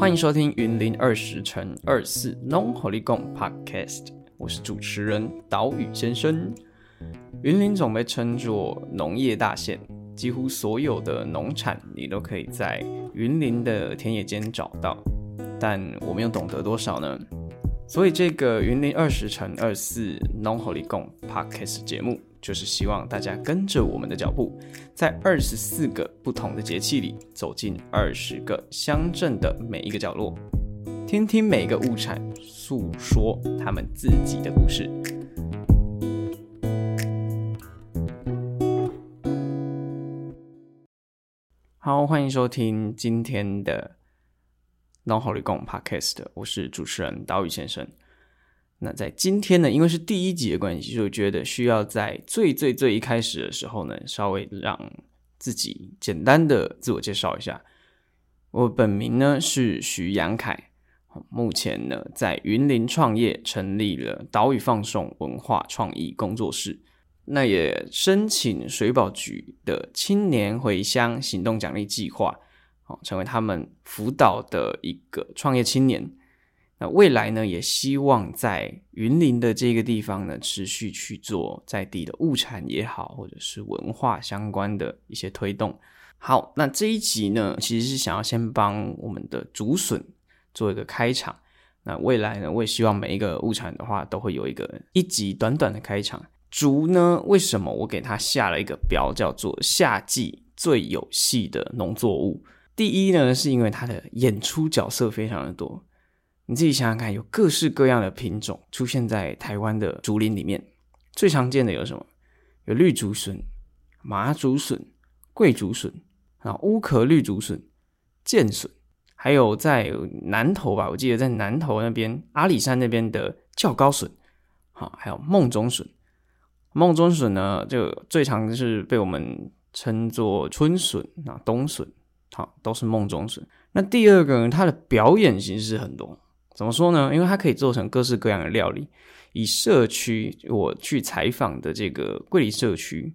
欢迎收听云林二十乘二四农火力共 Podcast，我是主持人岛屿先生。云林总被称作农业大县，几乎所有的农产你都可以在云林的田野间找到，但我们又懂得多少呢？所以这个云林二十乘二四农火力共 Podcast 节目。就是希望大家跟着我们的脚步，在二十四个不同的节气里，走进二十个乡镇的每一个角落，听听每个物产诉说他们自己的故事。好，欢迎收听今天的《农好旅共》Podcast，我是主持人岛屿先生。那在今天呢，因为是第一集的关系，就觉得需要在最最最一开始的时候呢，稍微让自己简单的自我介绍一下。我本名呢是徐阳凯，目前呢在云林创业，成立了岛屿放送文化创意工作室。那也申请水保局的青年回乡行动奖励计划，哦，成为他们辅导的一个创业青年。那未来呢，也希望在云林的这个地方呢，持续去做在地的物产也好，或者是文化相关的一些推动。好，那这一集呢，其实是想要先帮我们的竹笋做一个开场。那未来呢，我也希望每一个物产的话，都会有一个一集短短的开场。竹呢，为什么我给它下了一个标，叫做夏季最有戏的农作物？第一呢，是因为它的演出角色非常的多。你自己想想看，有各式各样的品种出现在台湾的竹林里面，最常见的有什么？有绿竹笋、麻竹笋、桂竹笋啊，乌壳绿竹笋、剑笋，还有在南头吧，我记得在南头那边阿里山那边的较高笋，好，还有梦中笋。梦中笋呢，就最常是被我们称作春笋啊，冬笋，好，都是梦中笋。那第二个，它的表演形式很多。怎么说呢？因为它可以做成各式各样的料理。以社区我去采访的这个桂林社区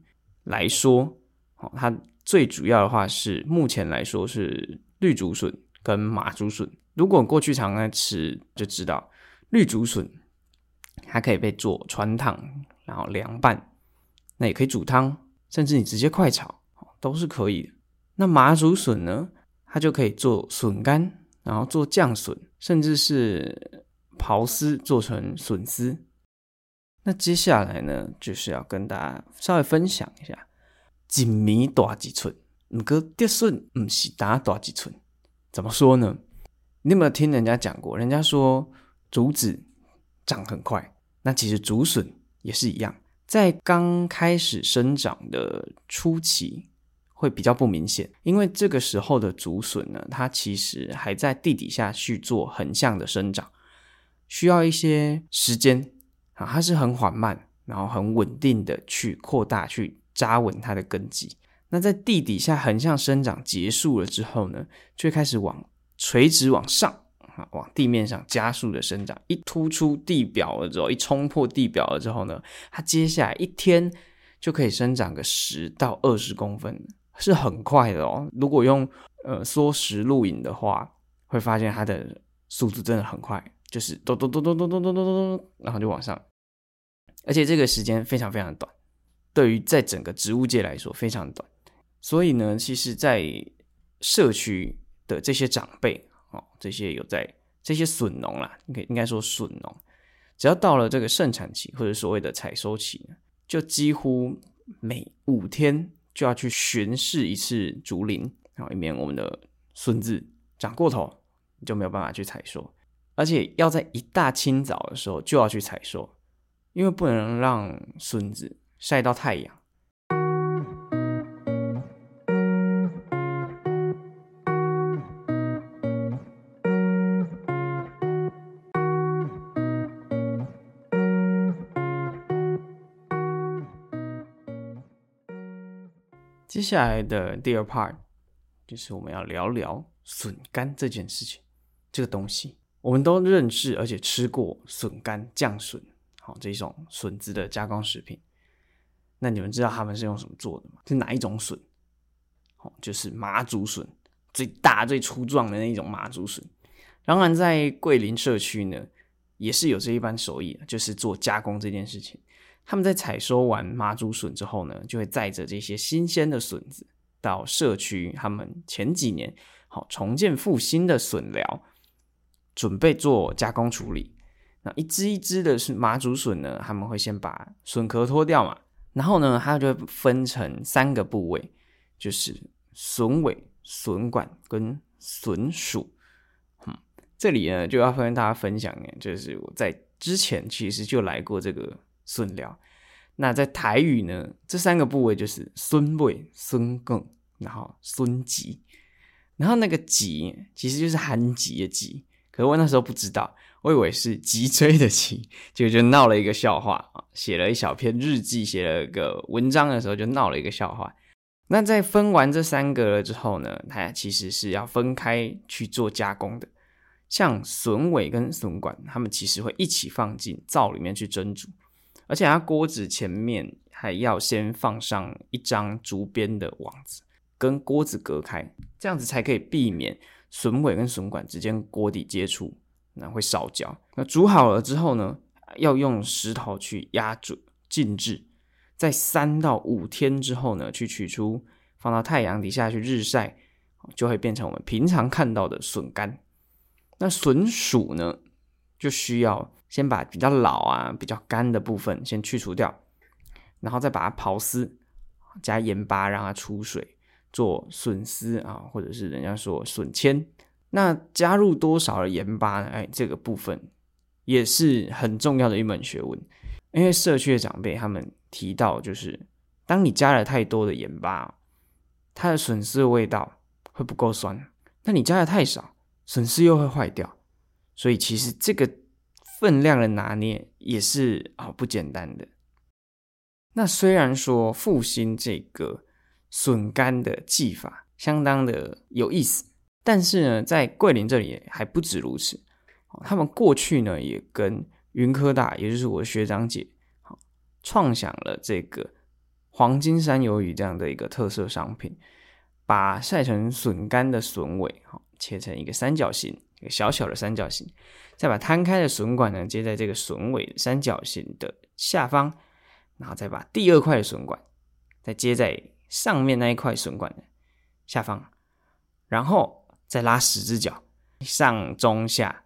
来说，哦，它最主要的话是目前来说是绿竹笋跟马竹笋。如果过去常在吃，就知道绿竹笋它可以被做穿烫，然后凉拌，那也可以煮汤，甚至你直接快炒，都是可以的。那麻竹笋呢，它就可以做笋干。然后做酱笋，甚至是刨丝做成笋丝。那接下来呢，就是要跟大家稍微分享一下，锦米大几寸，唔过跌笋唔是打大几寸。怎么说呢？你有没有听人家讲过？人家说竹子长很快，那其实竹笋也是一样，在刚开始生长的初期。会比较不明显，因为这个时候的竹笋呢，它其实还在地底下去做横向的生长，需要一些时间啊，它是很缓慢，然后很稳定的去扩大、去扎稳它的根基。那在地底下横向生长结束了之后呢，就开始往垂直往上啊，往地面上加速的生长。一突出地表了之后，一冲破地表了之后呢，它接下来一天就可以生长个十到二十公分。是很快的哦。如果用呃缩时录影的话，会发现它的速度真的很快，就是咚咚咚咚咚咚咚咚咚，然后就往上。而且这个时间非常非常短，对于在整个植物界来说非常短。所以呢，其实，在社区的这些长辈哦，这些有在这些笋农啦，应该应该说笋农，只要到了这个盛产期或者所谓的采收期，就几乎每五天。就要去巡视一次竹林，然后以免我们的孙子长过头，就没有办法去采收。而且要在一大清早的时候就要去采收，因为不能让孙子晒到太阳。接下来的第二 part 就是我们要聊聊笋干这件事情。这个东西我们都认识，而且吃过笋干、酱笋，好这一种笋子的加工食品。那你们知道他们是用什么做的吗？是哪一种笋？哦，就是麻竹笋，最大、最粗壮的那一种麻竹笋。当然，在桂林社区呢，也是有这一般手艺，就是做加工这件事情。他们在采收完麻竹笋之后呢，就会载着这些新鲜的笋子到社区，他们前几年好重建复兴的笋寮，准备做加工处理。那一只一只的是麻竹笋呢，他们会先把笋壳脱掉嘛，然后呢，它就分成三个部位，就是笋尾、笋管跟笋属。嗯，这里呢就要跟大家分享，就是我在之前其实就来过这个。笋料，那在台语呢，这三个部位就是孙尾、孙梗，然后孙脊，然后那个脊其实就是韩脊的脊，可是我那时候不知道，我以为是脊椎的脊，结果就闹了一个笑话啊，写了一小篇日记，写了个文章的时候就闹了一个笑话。那在分完这三个了之后呢，它其实是要分开去做加工的，像笋尾跟笋管，它们其实会一起放进灶里面去蒸煮。而且它锅子前面还要先放上一张竹编的网子，跟锅子隔开，这样子才可以避免笋尾跟笋管之间锅底接触，那会烧焦。那煮好了之后呢，要用石头去压住静置，在三到五天之后呢，去取出，放到太阳底下去日晒，就会变成我们平常看到的笋干。那笋薯呢，就需要。先把比较老啊、比较干的部分先去除掉，然后再把它刨丝，加盐巴让它出水，做笋丝啊，或者是人家说笋签。那加入多少的盐巴呢？哎，这个部分也是很重要的一门学问。因为社区的长辈他们提到，就是当你加了太多的盐巴，它的笋丝的味道会不够酸；那你加的太少，笋丝又会坏掉。所以其实这个。分量的拿捏也是啊不简单的。那虽然说复兴这个笋干的技法相当的有意思，但是呢，在桂林这里还不止如此。他们过去呢也跟云科大，也就是我的学长姐，创想了这个黄金山鱿鱼这样的一个特色商品，把晒成笋干的笋尾，好切成一个三角形。一个小小的三角形，再把摊开的笋管呢接在这个笋尾三角形的下方，然后再把第二块的笋管再接在上面那一块笋管的下方，然后再拉十只脚，上中下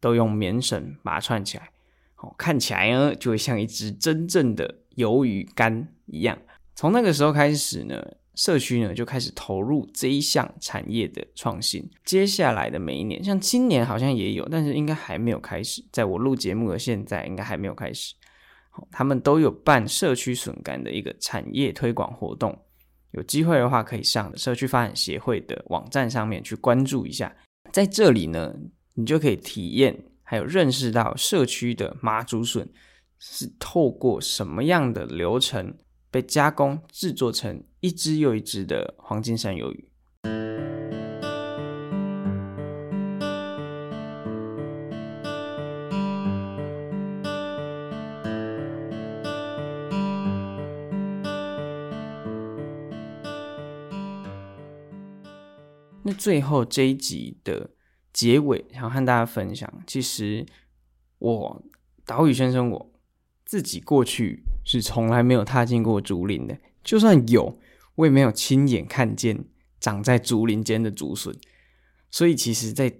都用棉绳把它串起来，哦，看起来呢就会像一只真正的鱿鱼干一样。从那个时候开始呢。社区呢就开始投入这一项产业的创新。接下来的每一年，像今年好像也有，但是应该还没有开始。在我录节目的现在，应该还没有开始。好，他们都有办社区笋干的一个产业推广活动。有机会的话，可以上社区发展协会的网站上面去关注一下。在这里呢，你就可以体验还有认识到社区的麻竹笋是透过什么样的流程。被加工制作成一只又一只的黄金山鱿鱼。那最后这一集的结尾，想和大家分享，其实我岛屿先生我自己过去。是从来没有踏进过竹林的，就算有，我也没有亲眼看见长在竹林间的竹笋。所以，其实，在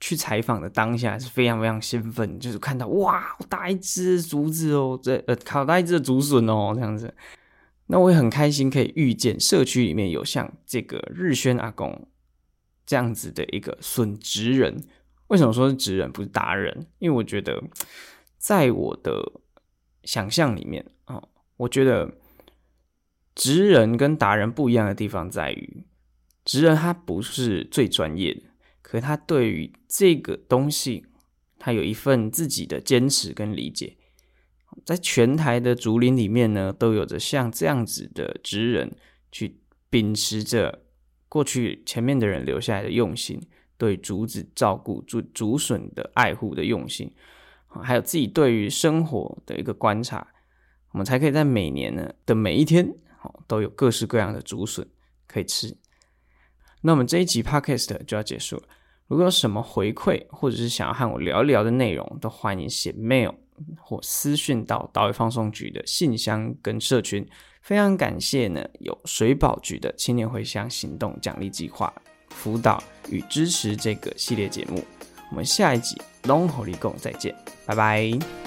去采访的当下是非常非常兴奋，就是看到哇，好大一只竹子哦，这呃，好大一只竹笋哦，这样子。那我也很开心可以遇见社区里面有像这个日轩阿公这样子的一个笋职人。为什么说是职人不是达人？因为我觉得，在我的想象里面啊。我觉得职人跟达人不一样的地方在于，职人他不是最专业的，可他对于这个东西，他有一份自己的坚持跟理解。在全台的竹林里面呢，都有着像这样子的职人，去秉持着过去前面的人留下来的用心，对竹子照顾、竹竹笋的爱护的用心，还有自己对于生活的一个观察。我们才可以在每年呢的每一天，都有各式各样的竹笋可以吃。那我们这一集 podcast 就要结束了。如果有什么回馈，或者是想要和我聊一聊的内容，都欢迎写 mail 或私讯到岛屿放送局的信箱跟社群。非常感谢呢，有水保局的青年回乡行动奖励计划辅导与支持这个系列节目。我们下一集 Long Holy Go 再见，拜拜。